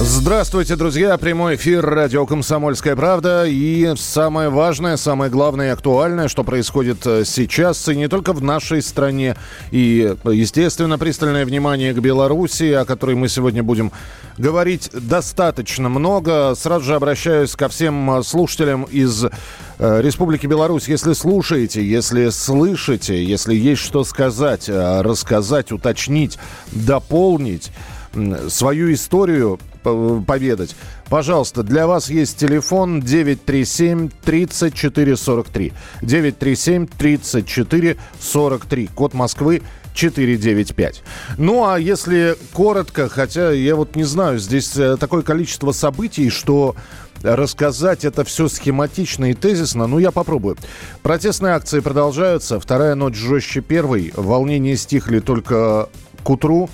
Здравствуйте, друзья! Прямой эфир радио «Комсомольская правда». И самое важное, самое главное и актуальное, что происходит э, сейчас, и не только в нашей стране. И, естественно, пристальное внимание к Беларуси, о которой мы сегодня будем говорить достаточно много. Сразу же обращаюсь ко всем слушателям из э, Республики Беларусь. Если слушаете, если слышите, если есть что сказать, э, рассказать, уточнить, дополнить свою историю поведать. Пожалуйста, для вас есть телефон 937 34 43. 937 34 43. Код Москвы 495. Ну, а если коротко, хотя я вот не знаю, здесь э, такое количество событий, что рассказать это все схематично и тезисно, ну, я попробую. Протестные акции продолжаются. Вторая ночь жестче первой. Волнения стихли только к утру.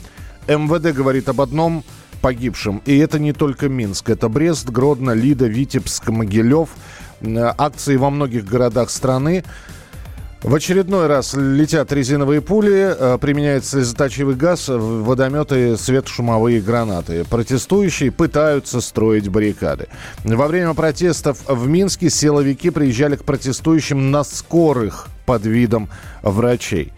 МВД говорит об одном погибшем. И это не только Минск. Это Брест, Гродно, Лида, Витебск, Могилев. Акции во многих городах страны. В очередной раз летят резиновые пули, э, применяется слезоточивый газ, водометы, светошумовые гранаты. Протестующие пытаются строить баррикады. Во время протестов в Минске силовики приезжали к протестующим на скорых под видом врачей.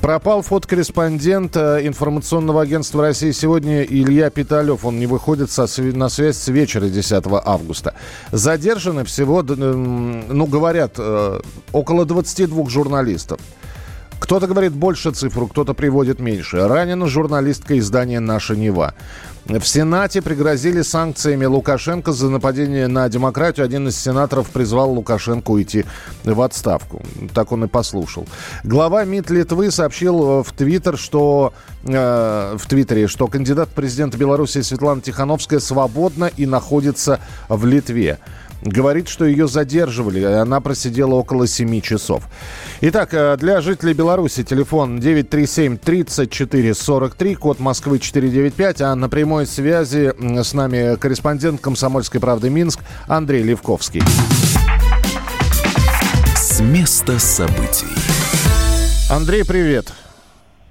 Пропал фотокорреспондент э, информационного агентства России сегодня Илья Питалев. Он не выходит со, на связь с вечера 10 августа. Задержаны всего, ну, говорят, э, около 22 журналистов. Кто-то говорит больше цифру, кто-то приводит меньше. Ранена журналистка издания «Наша Нева». В Сенате пригрозили санкциями Лукашенко за нападение на демократию. Один из сенаторов призвал Лукашенко уйти в отставку. Так он и послушал. Глава МИД Литвы сообщил в Твиттер, что э, в Твиттере, что кандидат президента Беларуси Светлана Тихановская свободна и находится в Литве говорит, что ее задерживали. Она просидела около 7 часов. Итак, э, для жителей Беларуси телефон 937 34 43, код Москвы 495, а на прямой связи с нами корреспондент «Комсомольской правды» Минск Андрей Левковский. С места событий. Андрей, привет.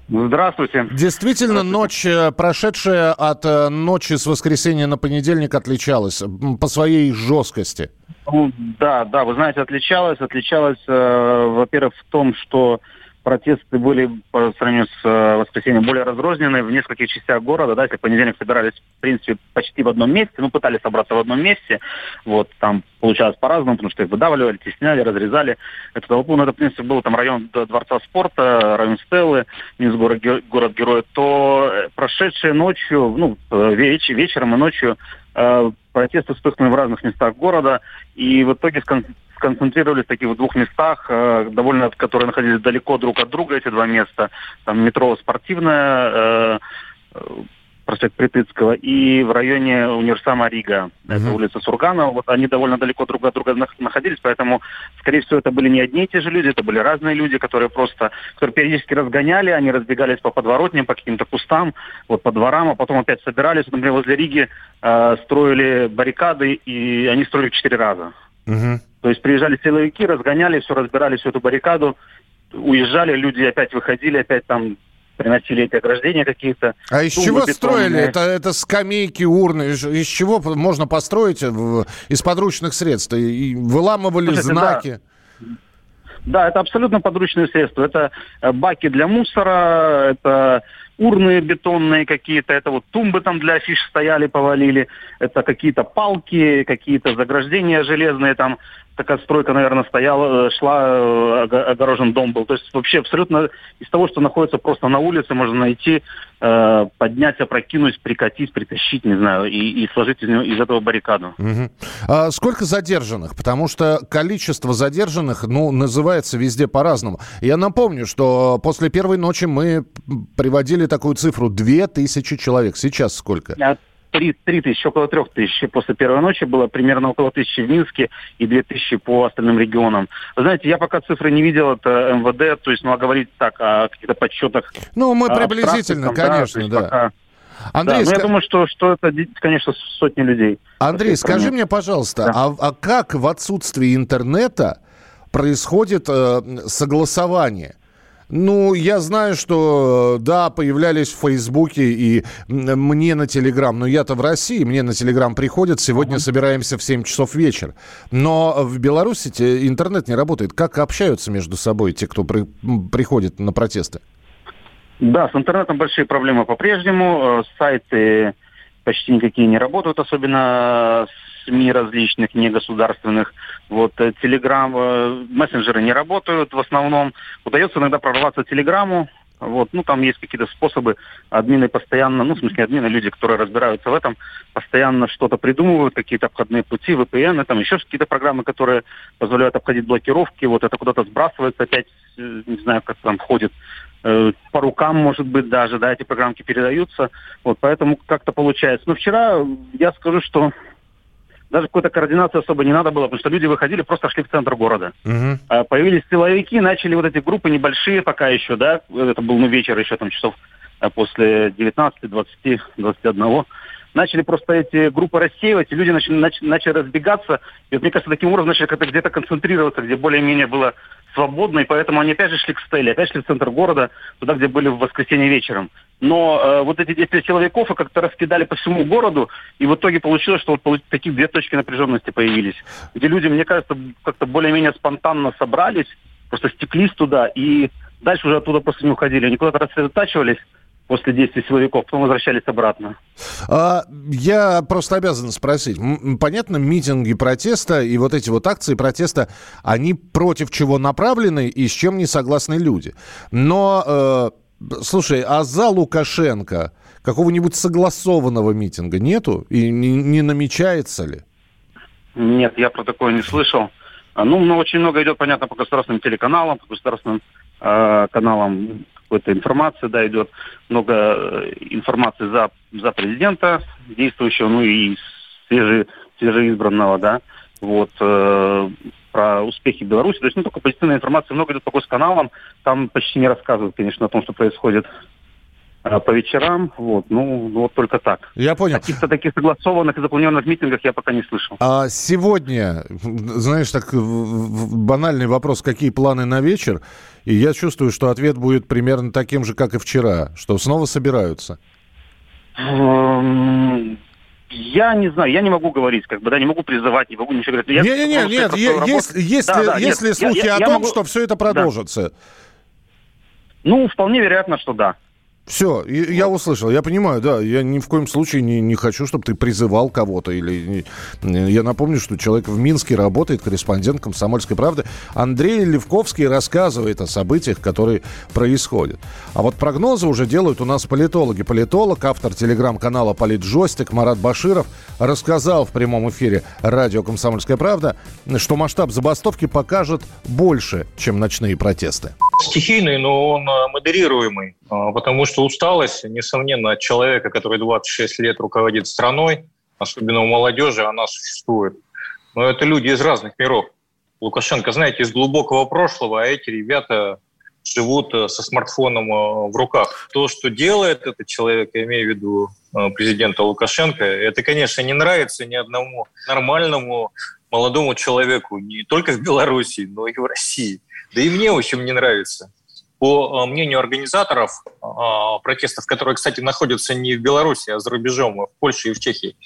Здравствуйте. Действительно, Здравствуйте. ночь, э, прошедшая от э, ночи с воскресенья на понедельник, отличалась по своей жесткости. Ну, да, да, вы знаете, отличалась. Отличалась, э, во-первых, в том, что протесты были по сравнению с э, воскресеньем более разрозненные в нескольких частях города. Да, если в понедельник собирались, в принципе, почти в одном месте, ну, пытались собраться в одном месте, вот, там получалось по-разному, потому что их выдавливали, тесняли, разрезали эту толпу. Но это, в принципе, был там район Дворца спорта, район Стеллы, Минск город, город герой, то э, прошедшие ночью, ну, э, веч, вечером и ночью протесты вспыхнули в разных местах города, и в итоге сконцентрировались в таких двух местах, э, довольно, которые находились далеко друг от друга, эти два места. Там метро спортивное, э, э проспект Притыцкого, и в районе универсама Рига, uh-huh. это улица Сурганова. Вот они довольно далеко друг от друга находились, поэтому, скорее всего, это были не одни и те же люди, это были разные люди, которые просто, которые периодически разгоняли, они разбегались по подворотням, по каким-то кустам, вот по дворам, а потом опять собирались. Например, возле Риги э, строили баррикады, и они строили четыре раза. Uh-huh. То есть приезжали силовики, разгоняли, все разбирали, всю эту баррикаду, уезжали, люди опять выходили, опять там приносили эти ограждения какие-то. А из чего строили? Это, это скамейки, урны. Из, из чего можно построить в, из подручных средств? И выламывали Слушайте, знаки? Да. да, это абсолютно подручные средства. Это э, баки для мусора, это урны бетонные какие-то, это вот тумбы там для афиш стояли, повалили, это какие-то палки, какие-то заграждения железные там, такая стройка, наверное, стояла, э, шла, э, огорожен дом был. То есть вообще абсолютно из того, что находится просто на улице, можно найти, э, поднять, опрокинуть, прикатить, притащить, не знаю, и, и сложить из, него, из этого баррикаду. Угу. А сколько задержанных? Потому что количество задержанных, ну, называется везде по-разному. Я напомню, что после первой ночи мы приводили такую цифру 2000 человек. Сейчас сколько? Три, три тысячи, около трех тысяч после первой ночи было, примерно около тысячи в Минске и две тысячи по остальным регионам. Вы знаете, я пока цифры не видел, это МВД, то есть, ну, а говорить так о каких-то подсчетах. Ну, мы приблизительно, конечно, да. да. Андрей, да, ск... я думаю, что, что это, конечно, сотни людей. Андрей, скажи мне, пожалуйста, да. а, а как в отсутствии интернета происходит э, согласование? Ну, я знаю, что, да, появлялись в Фейсбуке и мне на Телеграм, но я-то в России, мне на Телеграм приходят, сегодня uh-huh. собираемся в 7 часов вечера. Но в Беларуси интернет не работает. Как общаются между собой те, кто при, приходит на протесты? Да, с интернетом большие проблемы по-прежнему. Э, сайты почти никакие не работают, особенно СМИ различных, негосударственных. Вот Телеграм, э, мессенджеры не работают в основном. Удается иногда прорваться Телеграмму, вот, ну, там есть какие-то способы. Админы постоянно, ну, в смысле, админы, люди, которые разбираются в этом, постоянно что-то придумывают, какие-то обходные пути, VPN, там еще какие-то программы, которые позволяют обходить блокировки. Вот это куда-то сбрасывается опять, э, не знаю, как там входит э, по рукам, может быть, даже, да, эти программки передаются. Вот, поэтому как-то получается. Но вчера я скажу, что даже какой-то координации особо не надо было, потому что люди выходили, просто шли в центр города. Угу. Появились силовики, начали вот эти группы небольшие пока еще, да, это был ну, вечер еще там часов а, после 19, 20, 21 начали просто эти группы рассеивать, и люди начали, начали, начали разбегаться. И вот, мне кажется, таким образом начали как-то где-то концентрироваться, где более-менее было свободно, и поэтому они опять же шли к Стелле, опять шли в центр города, туда, где были в воскресенье вечером. Но э, вот эти 10 силовиков как-то раскидали по всему городу, и в итоге получилось, что вот такие две точки напряженности появились, где люди, мне кажется, как-то более-менее спонтанно собрались, просто стеклись туда, и дальше уже оттуда просто не уходили. Они куда-то рассредотачивались, после действий силовиков, потом возвращались обратно. А, я просто обязан спросить. Понятно, митинги протеста и вот эти вот акции протеста, они против чего направлены и с чем не согласны люди. Но, э, слушай, а за Лукашенко какого-нибудь согласованного митинга нету и не, не намечается ли? Нет, я про такое не слышал. А, ну, но очень много идет, понятно, по государственным телеканалам, по государственным э, каналам какой-то информации, да, идет много э, информации за, за президента действующего, ну и свеже, свежеизбранного, да, вот, э, про успехи Беларуси. То есть, ну, только позитивная информация много идет по госканалам, там почти не рассказывают, конечно, о том, что происходит по вечерам. Вот, ну, вот только так. Я понял. Каких-то таких согласованных и запланированных митингах я пока не слышал. А сегодня, знаешь, так банальный вопрос, какие планы на вечер? И я чувствую, что ответ будет примерно таким же, как и вчера, что снова собираются. Эм, я не знаю, я не могу говорить, как бы, да, не могу призывать, не могу ничего говорить. Не, не, не, нет, если, если, да, да, если нет, слухи я, я, о том, могу... что все это продолжится. Да. Ну, вполне вероятно, что да. Все, я услышал, я понимаю, да, я ни в коем случае не, не хочу, чтобы ты призывал кого-то. Или Я напомню, что человек в Минске работает, корреспондент «Комсомольской правды». Андрей Левковский рассказывает о событиях, которые происходят. А вот прогнозы уже делают у нас политологи. Политолог, автор телеграм-канала «Политжостик» Марат Баширов рассказал в прямом эфире радио «Комсомольская правда», что масштаб забастовки покажет больше, чем ночные протесты. Стихийный, но он э, модерируемый, потому что усталость, несомненно, от человека, который 26 лет руководит страной, особенно у молодежи, она существует. Но это люди из разных миров. Лукашенко, знаете, из глубокого прошлого, а эти ребята живут э, со смартфоном э, в руках. То, что делает этот человек, я имею в виду президента Лукашенко, это, конечно, не нравится ни одному нормальному молодому человеку, не только в Беларуси, но и в России. Да и мне, в общем, не нравится. По э, мнению организаторов э, протестов, которые, кстати, находятся не в Беларуси, а за рубежом, а в Польше и в Чехии,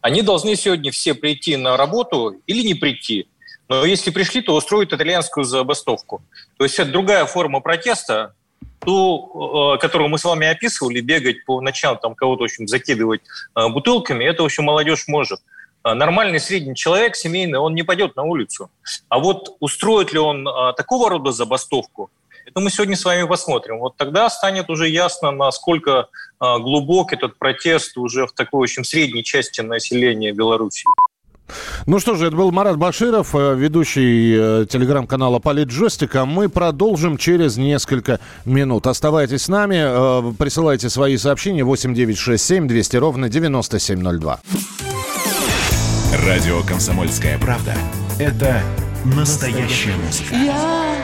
они должны сегодня все прийти на работу или не прийти. Но если пришли, то устроят итальянскую забастовку. То есть это другая форма протеста, ту, э, которую мы с вами описывали, бегать по ночам, там кого-то, в общем, закидывать бутылками, это, в общем, молодежь может. Нормальный средний человек, семейный, он не пойдет на улицу. А вот устроит ли он такого рода забастовку, это мы сегодня с вами посмотрим. Вот тогда станет уже ясно, насколько а, глубок этот протест уже в такой, общем, средней части населения Беларуси. Ну что же, это был Марат Баширов, э, ведущий э, телеграм-канала Политджойстика. Мы продолжим через несколько минут. Оставайтесь с нами, э, присылайте свои сообщения 8967 200 ровно 9702. Радио «Комсомольская правда» — это настоящая музыка. Я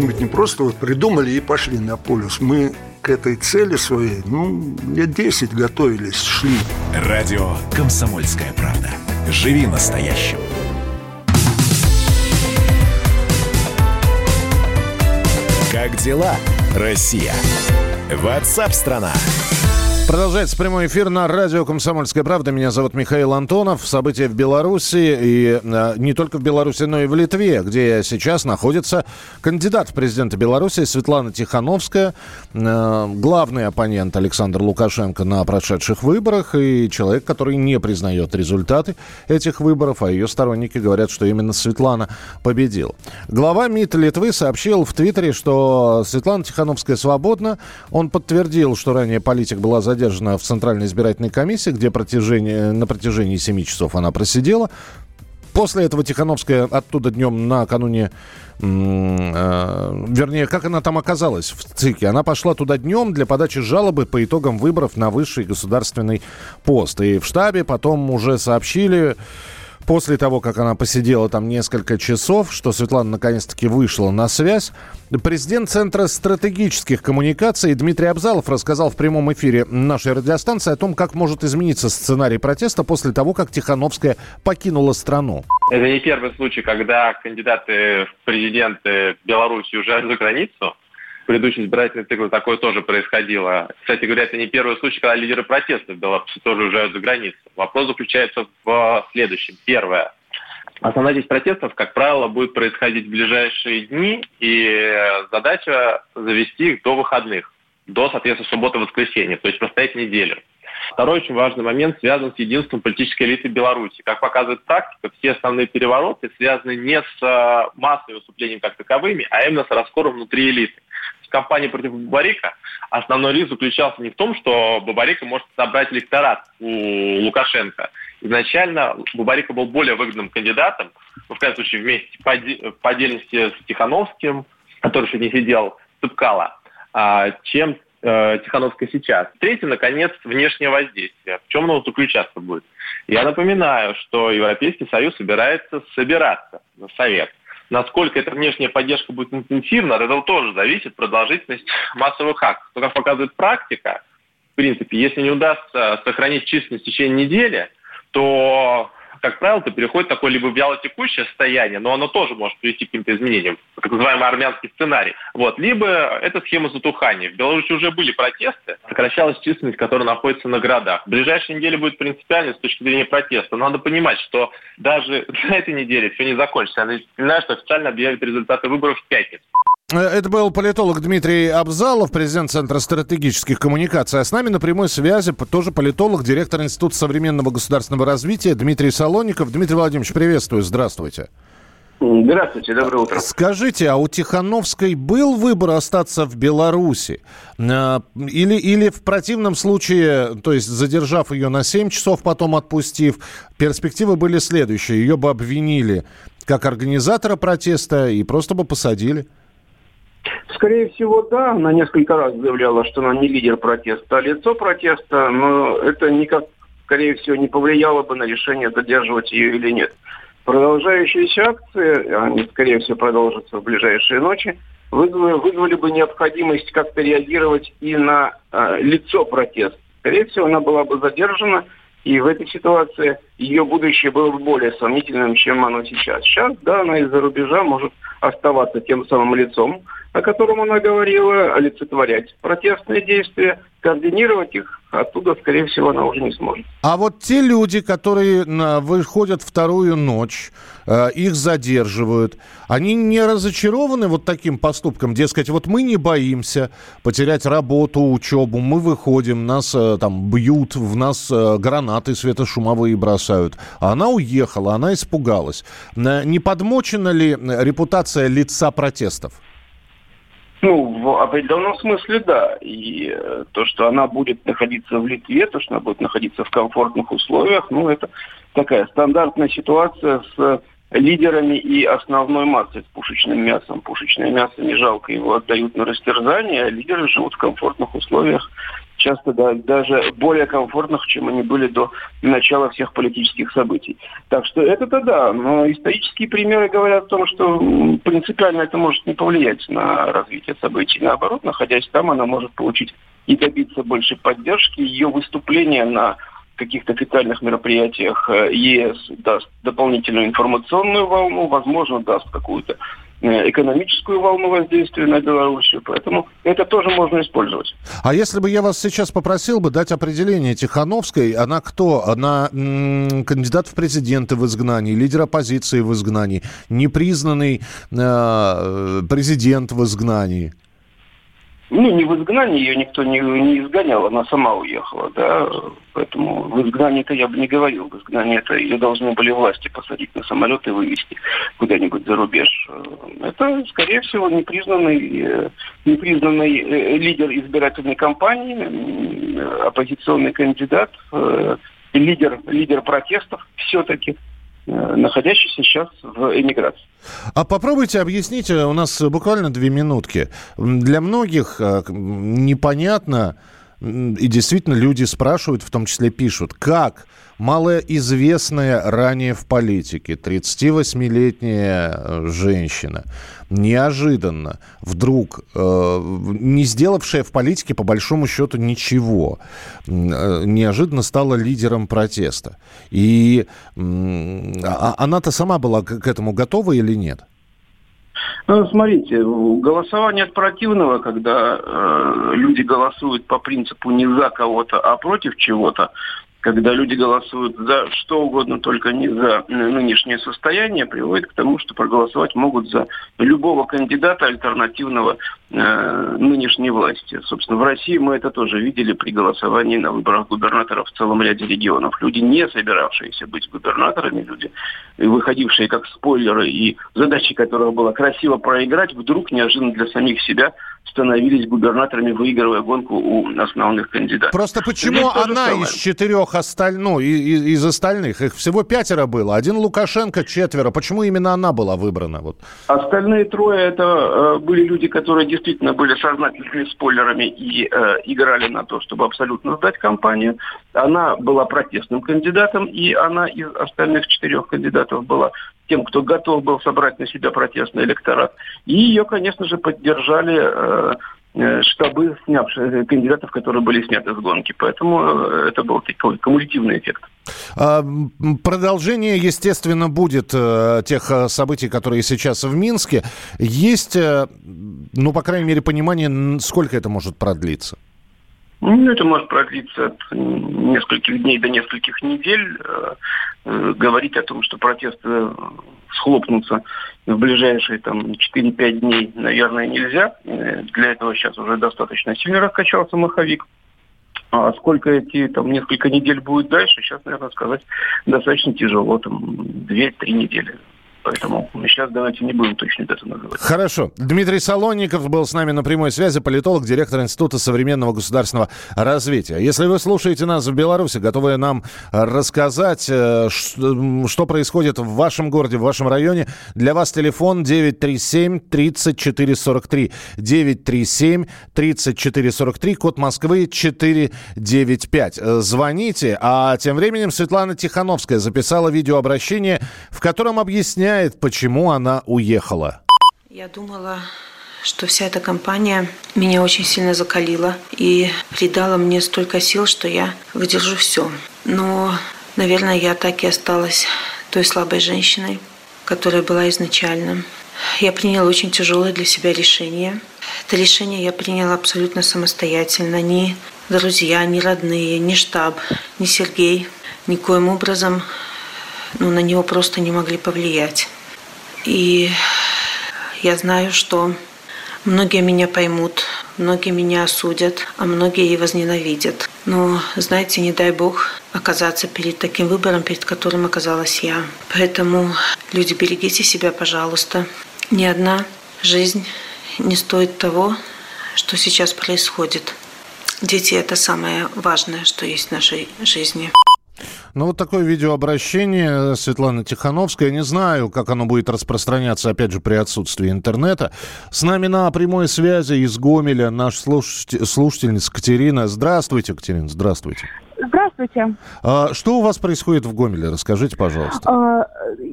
Мы ведь не просто вот придумали и пошли на полюс. Мы к этой цели своей, ну, лет 10 готовились, шли. Радио «Комсомольская правда». Живи настоящим. Как дела, Россия? Ватсап-страна! Продолжается прямой эфир на радио «Комсомольская правда». Меня зовут Михаил Антонов. События в Беларуси, и э, не только в Беларуси, но и в Литве, где сейчас находится кандидат в президенты Беларуси Светлана Тихановская, э, главный оппонент Александр Лукашенко на прошедших выборах, и человек, который не признает результаты этих выборов, а ее сторонники говорят, что именно Светлана победила. Глава МИД Литвы сообщил в Твиттере, что Светлана Тихановская свободна. Он подтвердил, что ранее политик была задержана в Центральной избирательной комиссии, где протяжении, на протяжении 7 часов она просидела. После этого Тихановская оттуда днем накануне, э, вернее, как она там оказалась в ЦИКе? Она пошла туда днем для подачи жалобы по итогам выборов на высший государственный пост. И в штабе потом уже сообщили, после того, как она посидела там несколько часов, что Светлана наконец-таки вышла на связь. Президент Центра стратегических коммуникаций Дмитрий Абзалов рассказал в прямом эфире нашей радиостанции о том, как может измениться сценарий протеста после того, как Тихановская покинула страну. Это не первый случай, когда кандидаты в президенты Беларуси уезжают за границу. В предыдущем избирательном цикле такое тоже происходило. Кстати говоря, это не первый случай, когда лидеры протеста в Беларуси тоже уезжают за границу. Вопрос заключается в следующем. Первое. Основная часть протестов, как правило, будет происходить в ближайшие дни, и задача завести их до выходных, до, соответственно, субботы-воскресенья, то есть простоять неделю. Второй очень важный момент связан с единством политической элиты Беларуси. Как показывает практика, все основные перевороты связаны не с э, массовыми выступлениями как таковыми, а именно с раскором внутри элиты. Кампании против Бабарика основной риск заключался не в том, что Бабарика может собрать электорат у Лукашенко. Изначально Бабарика был более выгодным кандидатом, ну, в крайнем случае вместе по, отдельности с Тихановским, который еще не сидел, Цыпкала, чем э, Тихановская сейчас. Третье, наконец, внешнее воздействие. В чем оно заключаться будет? Я напоминаю, что Европейский Союз собирается собираться на Совет. Насколько эта внешняя поддержка будет интенсивна, от этого тоже зависит продолжительность массовых актов. Но, как показывает практика, в принципе, если не удастся сохранить численность в течение недели, то, как правило, это переходит такое либо вялотекущее состояние, но оно тоже может привести к каким-то изменениям, так называемый армянский сценарий. Вот. Либо это схема затухания. В Беларуси уже были протесты, сокращалась численность, которая находится на городах. В ближайшие недели будет принципиально с точки зрения протеста. Надо понимать, что даже на этой неделе все не закончится. Я напоминаю, что официально объявят результаты выборов в пятницу. Э, Это был политолог Дмитрий Абзалов, президент Центра стратегических коммуникаций. А с нами на прямой связи тоже политолог, директор Института современного государственного развития Дмитрий Солоников. Дмитрий Владимирович, приветствую, здравствуйте. Здравствуйте, доброе утро. Скажите, а у Тихановской был выбор остаться в Беларуси? Э, Или, или в противном случае, то есть задержав ее на 7 часов, потом отпустив, перспективы были следующие. Ее бы обвинили как организатора протеста и просто бы посадили. Скорее всего, да. Она несколько раз заявляла, что она не лидер протеста, а лицо протеста, но это никак, скорее всего, не повлияло бы на решение, задерживать ее или нет. Продолжающиеся акции, они, скорее всего, продолжатся в ближайшие ночи, вызвали, вызвали бы необходимость как-то реагировать и на э, лицо протеста. Скорее всего, она была бы задержана, и в этой ситуации ее будущее было бы более сомнительным, чем оно сейчас. Сейчас, да, она из-за рубежа может оставаться тем самым лицом, о котором она говорила, олицетворять протестные действия, координировать их оттуда, скорее всего, она уже не сможет. А вот те люди, которые выходят вторую ночь, э, их задерживают, они не разочарованы вот таким поступком? Дескать, вот мы не боимся потерять работу, учебу, мы выходим, нас э, там бьют, в нас э, гранаты светошумовые бросают. А она уехала, она испугалась. Не подмочена ли репутация лица протестов? Ну, в определенном смысле, да. И э, то, что она будет находиться в Литве, то, что она будет находиться в комфортных условиях, ну, это такая стандартная ситуация с лидерами и основной массой, с пушечным мясом. Пушечное мясо не жалко, его отдают на растерзание, а лидеры живут в комфортных условиях, часто да, даже более комфортных, чем они были до начала всех политических событий. Так что это-то да, но исторические примеры говорят о том, что принципиально это может не повлиять на развитие событий. Наоборот, находясь там, она может получить и добиться большей поддержки. Ее выступление на каких-то официальных мероприятиях э, ЕС даст дополнительную информационную волну, возможно, даст какую-то экономическую волну воздействия на Белоруссию. Поэтому это тоже можно использовать. А если бы я вас сейчас попросил бы дать определение Тихановской, она кто? Она кандидат в президенты в изгнании, лидер оппозиции в изгнании, непризнанный э, президент в изгнании. Ну, не в изгнании ее никто не, не изгонял, она сама уехала, да, поэтому в изгнании-то я бы не говорил, в изгнании это ее должны были власти посадить на самолет и вывести куда-нибудь за рубеж. Это, скорее всего, непризнанный, э, непризнанный э, лидер избирательной кампании, оппозиционный кандидат, э, лидер, лидер протестов все-таки, э, находящийся сейчас в эмиграции. А попробуйте объяснить, э, у нас буквально две минутки. Для многих э, непонятно, и действительно люди спрашивают, в том числе пишут, как малоизвестная ранее в политике 38-летняя э, женщина неожиданно вдруг, э, не сделавшая в политике по большому счету ничего, э, неожиданно стала лидером протеста. И а она-то сама была к этому готова или нет? Ну, смотрите, голосование от противного, когда э, люди голосуют по принципу не за кого-то, а против чего-то, когда люди голосуют за что угодно, только не за э, нынешнее состояние, приводит к тому, что проголосовать могут за любого кандидата альтернативного э, нынешней власти. Собственно, в России мы это тоже видели при голосовании на выборах губернаторов в целом ряде регионов. Люди, не собиравшиеся быть губернаторами, люди, выходившие как спойлеры и задачей которых было красиво проиграть, вдруг неожиданно для самих себя становились губернаторами, выигрывая гонку у основных кандидатов. Просто почему она из четырех остальных, ну, и- и- из остальных, их всего пятеро было, один Лукашенко, четверо, почему именно она была выбрана? Вот. Остальные трое это э, были люди, которые действительно были сознательными спойлерами и э, играли на то, чтобы абсолютно сдать кампанию. Она была протестным кандидатом, и она из остальных четырех кандидатов была тем, кто готов был собрать на себя протестный электорат. И ее, конечно же, поддержали э, штабы снявших кандидатов, которые были сняты с гонки. Поэтому э, это был такой кумулятивный эффект. А, Продолжение, естественно, будет э, тех э, событий, которые сейчас в Минске. Есть, э, ну, по крайней мере, понимание, сколько это может продлиться? Ну, это может продлиться от нескольких дней до нескольких недель. Э, Говорить о том, что протесты схлопнутся в ближайшие там 4-5 дней, наверное, нельзя. Э, Для этого сейчас уже достаточно сильно раскачался маховик. А сколько эти там несколько недель будет дальше, сейчас, наверное, сказать достаточно тяжело, там 2-3 недели. Поэтому сейчас давайте не будем точно дату называть. Хорошо. Дмитрий Солонников был с нами на прямой связи, политолог, директор Института современного государственного развития. Если вы слушаете нас в Беларуси, готовы нам рассказать, э, что происходит в вашем городе, в вашем районе, для вас телефон 937-3443. 937-3443, код Москвы 495. Э, Звоните. А тем временем Светлана Тихановская записала видеообращение, в котором объясняет, почему она уехала. Я думала, что вся эта компания меня очень сильно закалила и придала мне столько сил, что я выдержу все. Но, наверное, я так и осталась той слабой женщиной, которая была изначально. Я приняла очень тяжелое для себя решение Это решение я приняла абсолютно самостоятельно. Ни друзья, ни родные, ни штаб, ни Сергей никоим образом ну, на него просто не могли повлиять. И я знаю, что многие меня поймут, многие меня осудят, а многие и возненавидят. Но, знаете, не дай бог оказаться перед таким выбором, перед которым оказалась я. Поэтому, люди, берегите себя, пожалуйста. Ни одна жизнь не стоит того, что сейчас происходит. Дети – это самое важное, что есть в нашей жизни. Ну, вот такое видеообращение Светланы Тихановской. Я не знаю, как оно будет распространяться, опять же, при отсутствии интернета. С нами на прямой связи из Гомеля наш слушатель, слушательница Катерина. Здравствуйте, Катерина, здравствуйте. Здравствуйте. А, что у вас происходит в Гомеле? Расскажите, пожалуйста. А,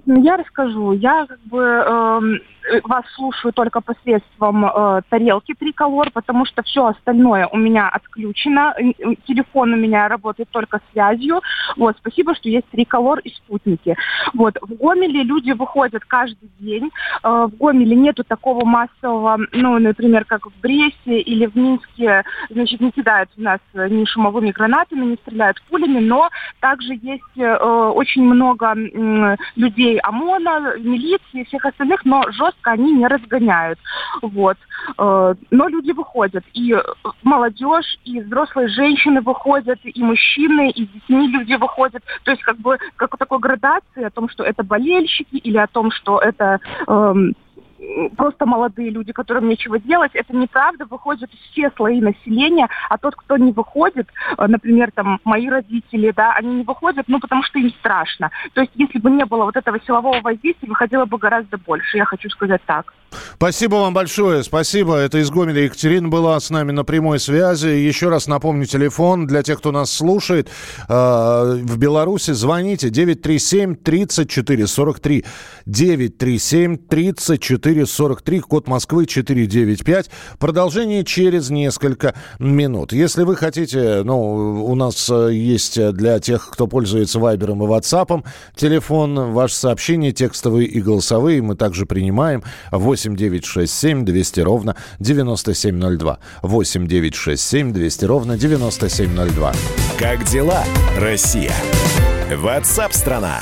я расскажу. Я как бы эм, вас слушаю только посредством э, тарелки триколор, потому что все остальное у меня отключено. Телефон у меня работает только связью. Вот, спасибо, что есть триколор и спутники. Вот, в Гомеле люди выходят каждый день. Э, в Гомеле нету такого массового, ну, например, как в Бресте или в Минске, значит, не кидают в нас ни шумовыми гранатами, не стреляют пулями, но также есть э, очень много э, людей ОМОНа, милиции и всех остальных, но жестко они не разгоняют. Вот. Э, но люди выходят. И молодежь, и взрослые женщины выходят, и мужчины, и с детьми люди выходят. То есть как бы как такой градации о том, что это болельщики или о том, что это... Эм, просто молодые люди, которым нечего делать. Это неправда, выходят все слои населения, а тот, кто не выходит, э, например, там, мои родители, да, они не выходят, ну, потому что им страшно. То есть, если бы не было вот этого силового воздействия, выходило бы гораздо больше, я хочу сказать так. Спасибо вам большое, спасибо. Это из Гомеля Екатерина была с нами на прямой связи. Еще раз напомню телефон для тех, кто нас слушает. Э, в Беларуси звоните 937 34 43 937 34 43, код Москвы 495. Продолжение через несколько минут. Если вы хотите, ну, у нас э, есть для тех, кто пользуется Вайбером и Ватсапом, телефон, ваше сообщение, текстовые и голосовые, мы также принимаем 8 9 6 7 200 ровно 9702. 8 9 6 7 200 ровно 9702. Как дела, Россия? Ватсап-страна!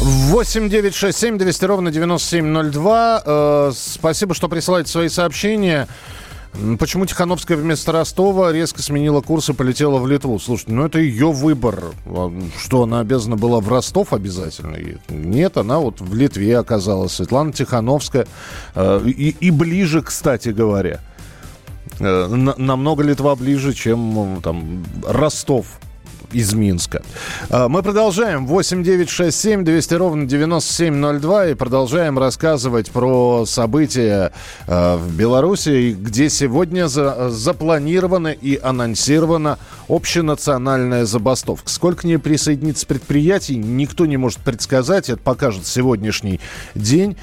8 9 6 7 200 ровно 9702. Э, спасибо, что присылаете свои сообщения. Почему Тихановская вместо Ростова резко сменила курс и полетела в Литву? Слушайте, ну это ее выбор. А, что, она обязана была в Ростов обязательно? Нет, она вот в Литве оказалась. Светлана Тихановская. Э, и, и ближе, кстати говоря. Э, намного Литва ближе, чем там Ростов из Минска. А, мы продолжаем. 8 9 6 7 200 ровно 9702 и продолжаем рассказывать про события а, в Беларуси, где сегодня за, запланирована и анонсирована общенациональная забастовка. Сколько к ней присоединится предприятий, никто не может предсказать. Это покажет сегодняшний день.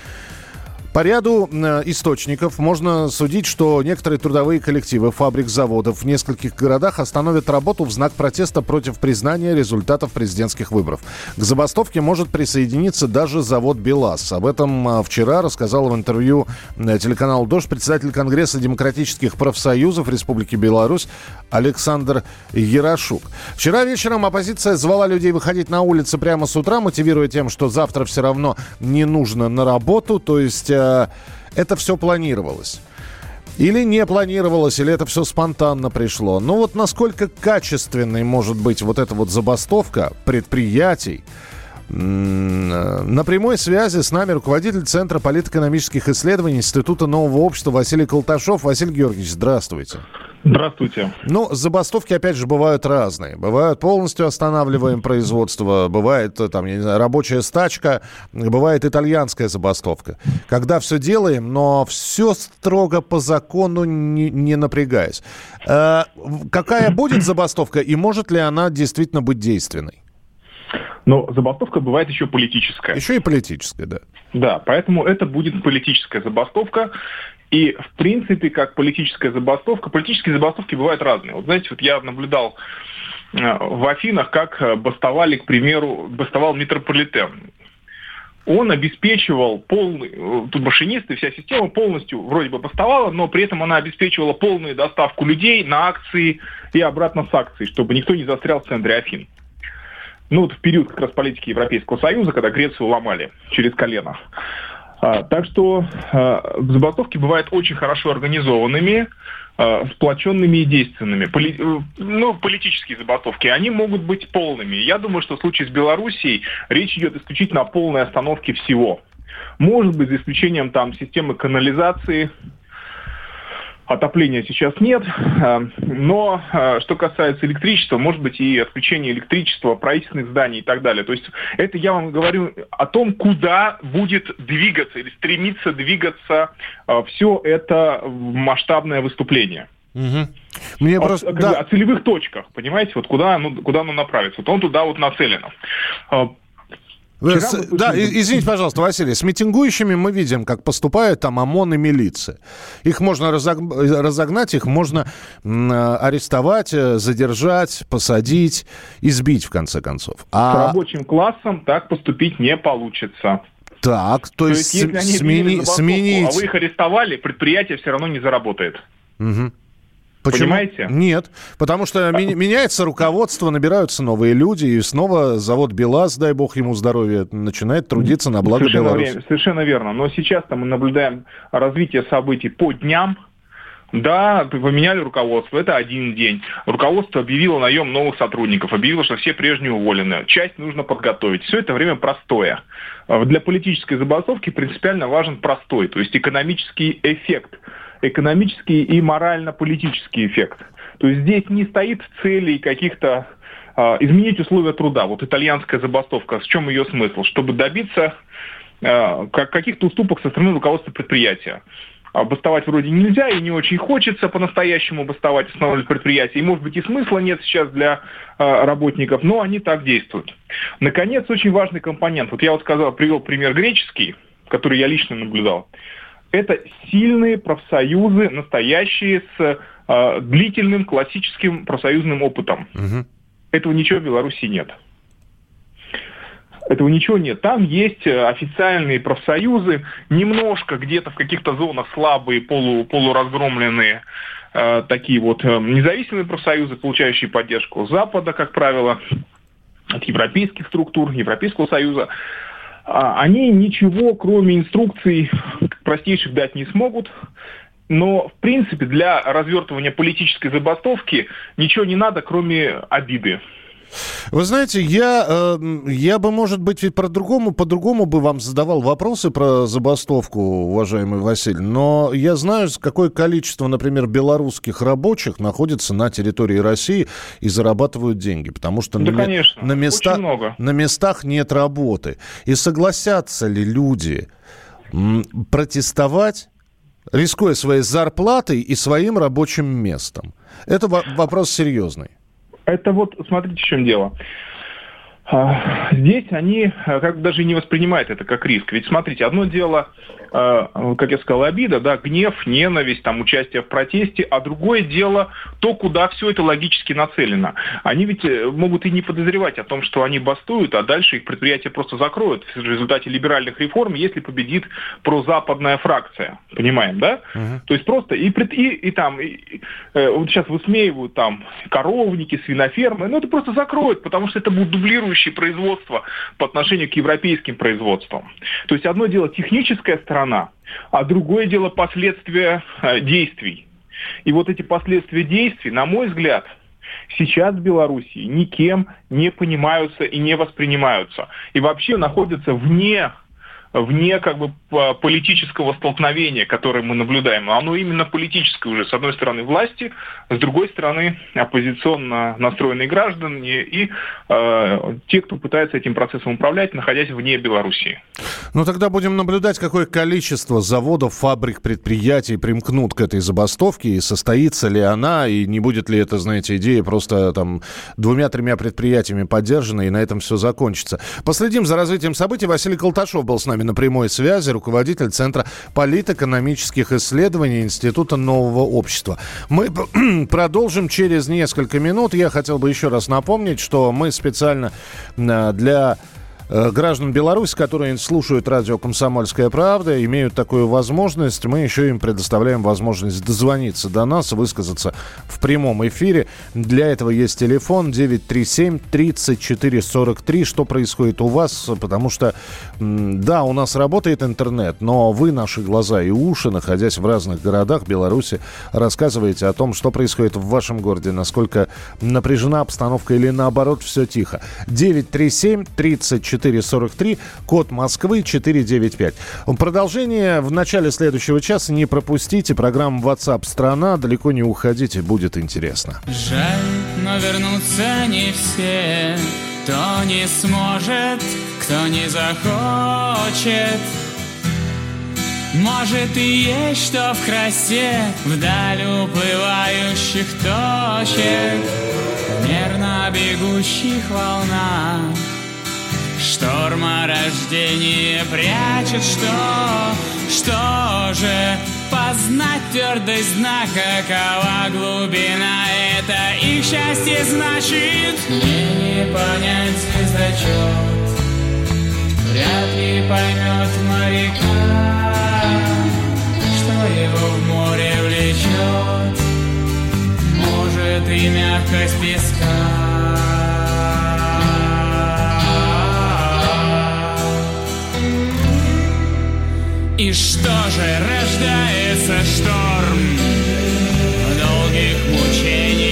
По ряду э, источников можно судить, что некоторые трудовые коллективы фабрик, заводов в нескольких городах остановят работу в знак протеста против признания результатов президентских выборов. К забастовке может присоединиться даже завод «БелАЗ». Об этом э, вчера рассказал в интервью э, телеканал «Дождь» председатель Конгресса демократических профсоюзов Республики Беларусь Александр Ярошук. Вчера вечером оппозиция звала людей выходить на улицы прямо с утра, мотивируя тем, что завтра все равно не нужно на работу, то есть Э, это все планировалось. Или не планировалось, или это все спонтанно пришло. Ну вот насколько качественной может быть вот эта вот забастовка предприятий, э, на прямой связи с нами руководитель Центра политэкономических исследований Института нового общества Василий Колташов. Василий Георгиевич, здравствуйте. Здравствуйте. Ну, забастовки, опять же, бывают разные. Бывают полностью останавливаем производство, бывает, э, там, я не знаю, рабочая стачка, бывает итальянская забастовка. Когда все делаем, но все строго по закону, не, не напрягаясь. Э, какая будет забастовка и может ли она действительно быть действенной? Но забастовка бывает еще политическая. Еще и политическая, да. Да, поэтому это будет политическая забастовка. И, в принципе, как политическая забастовка, политические забастовки бывают разные. Вот знаете, вот я наблюдал э, в Афинах, как э, бастовали, к примеру, бастовал метрополитен. Он обеспечивал полный, э, тут машинисты, вся система полностью вроде бы бастовала, но при этом она обеспечивала полную доставку людей на акции и обратно с акций, чтобы никто не застрял в центре Афин. Ну вот в период как раз политики Европейского Союза, когда Грецию ломали через колено. А, так что а, забастовки бывают очень хорошо организованными, а, сплоченными и действенными. Поли, э, ну, политические забастовки, они могут быть полными. Я думаю, что в случае с Белоруссией речь идет исключительно о полной остановке всего. Может быть, за исключением там системы канализации, Отопления сейчас нет, э, но э, что касается электричества, может быть и отключение электричества, правительственных зданий и так далее. То есть это я вам говорю о том, куда будет двигаться или стремиться двигаться э, все это масштабное выступление. Угу. Мне о, просто, да. о целевых точках, понимаете, вот куда оно, куда оно направится. Вот он туда вот нацелено. Вы, с, да, извините, пожалуйста, Василий, с митингующими мы видим, как поступают там ОМОН и милиция. Их можно разог- разогнать, их можно э, арестовать, э, задержать, посадить, избить, в конце концов. С А рабочим классом так поступить не получится. так, то, есть, если они смени- забастовку, сменить... а вы их арестовали, предприятие все равно не заработает. Мгм. Почему? Понимаете? Нет, потому что ми- меняется руководство, набираются новые люди, и снова завод БелАЗ, дай бог ему здоровья, начинает трудиться на благо совершенно, Беларуси. вре- совершенно верно. Но сейчас-то мы наблюдаем развитие событий по дням. Да, поменяли руководство, это один день. Руководство объявило наем новых сотрудников, объявило, что все прежние уволены. Часть нужно подготовить. Все это время простое. А Для политической забастовки принципиально важен простой, то есть экономический эффект. Экономический и морально-политический эффект. То есть здесь не стоит целей каких-то а, изменить условия труда. Вот итальянская забастовка, в чем ее смысл? Чтобы добиться как- каких-то уступок со стороны руководства предприятия. А бастовать вроде нельзя и не очень хочется по-настоящему бастовать, останавливать предприятие. И, может быть, и смысла нет сейчас для а, работников, но они так действуют. Наконец, очень важный компонент. Вот я вот сказал, привел пример греческий, который я лично наблюдал. Это сильные профсоюзы, настоящие с а, длительным классическим профсоюзным опытом. Этого ничего в Беларуси нет. Этого ничего нет. Там есть э, официальные профсоюзы, немножко где-то в каких-то зонах слабые, полу, полуразгромленные э, такие вот э, независимые профсоюзы, получающие поддержку Запада, как правило, от европейских структур, Европейского Союза. А, Они ничего, кроме инструкций простейших, дать не смогут. Но, в принципе, для развертывания политической забастовки ничего не надо, кроме обиды. Вы знаете, я, э, я бы, может быть, ведь про другому, по-другому бы вам задавал вопросы про забастовку, уважаемый Василий, но я знаю, какое количество, например, белорусских рабочих находится на территории России и зарабатывают деньги, потому что Да, на, конечно, на, места- на местах нет работы. И согласятся ли люди протестовать, рискуя своей зарплатой и своим рабочим местом? Это во- вопрос серьезный. Это вот, смотрите, в чем дело. А, Здесь они а, как бы даже не воспринимают это как риск. Ведь смотрите, одно дело, как я сказал, обида, да, гнев, ненависть, там, участие в протесте, а другое дело то, куда все это логически нацелено. Они ведь э, могут и не подозревать о том, что они бастуют, а дальше их предприятие просто закроют в результате либеральных реформ, если победит прозападная фракция. Понимаем, да? То есть просто и, и, и там, и- и, э, вот сейчас высмеивают там коровники, свинофермы, но это просто закроют, потому что это будут дублирующие производства по отношению к европейским производствам. То есть одно дело техническая сторона, а другое дело последствия э, действий. И вот эти последствия действий, на мой взгляд, сейчас в Белоруссии никем не понимаются и не воспринимаются. И вообще находятся вне вне как бы по- политического столкновения, которое мы наблюдаем. Оно именно политическое уже. С одной стороны власти, с другой стороны оппозиционно настроенные граждане и э, те, кто пытается этим процессом управлять, находясь вне Белоруссии. Ну, тогда будем наблюдать, какое количество заводов, фабрик, предприятий примкнут к этой забастовке, и состоится ли она, и не будет ли это, знаете, идея просто там двумя-тремя предприятиями поддержана, и на этом все закончится. Последим за развитием событий. Василий Колташов был с нами на прямой связи, руководитель Центра политэкономических исследований Института нового общества. Мы продолжим через несколько минут. Я хотел бы еще раз напомнить, что мы специально э, для граждан Беларуси, которые слушают радио «Комсомольская правда», имеют такую возможность. Мы еще им предоставляем возможность дозвониться до нас, высказаться в прямом эфире. Для этого есть телефон 937-34-43. Что происходит у вас? Потому что, да, у нас работает интернет, но вы, наши глаза и уши, находясь в разных городах Беларуси, рассказываете о том, что происходит в вашем городе, насколько напряжена обстановка или наоборот все тихо. 937-34-43, код Москвы 495. Продолжение в начале следующего часа не пропустите. Программа WhatsApp страна. Далеко не уходите, будет интересно. Жаль, но вернуться не все, кто не сможет, кто не захочет. Может и есть что в красе Вдаль уплывающих точек мерно бегущих волнах Шторма рождения прячет что? Что же? Познать твердость дна Какова глубина это? Их счастье значит Мне не понять звездочет Вряд ли поймет моряка Что его в море влечет Может и мягкость песка И что же рождается шторм. Долгих мучениях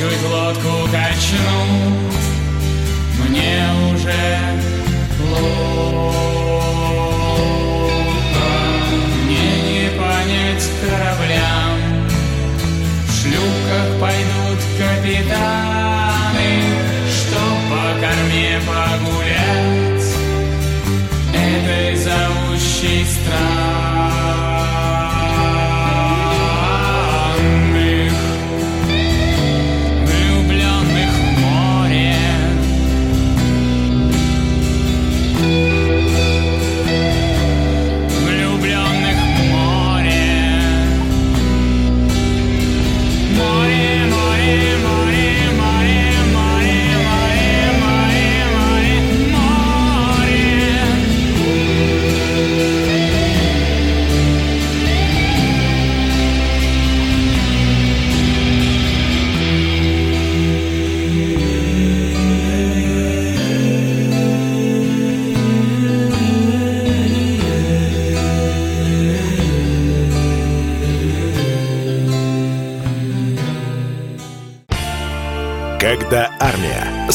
чуть лодку качнут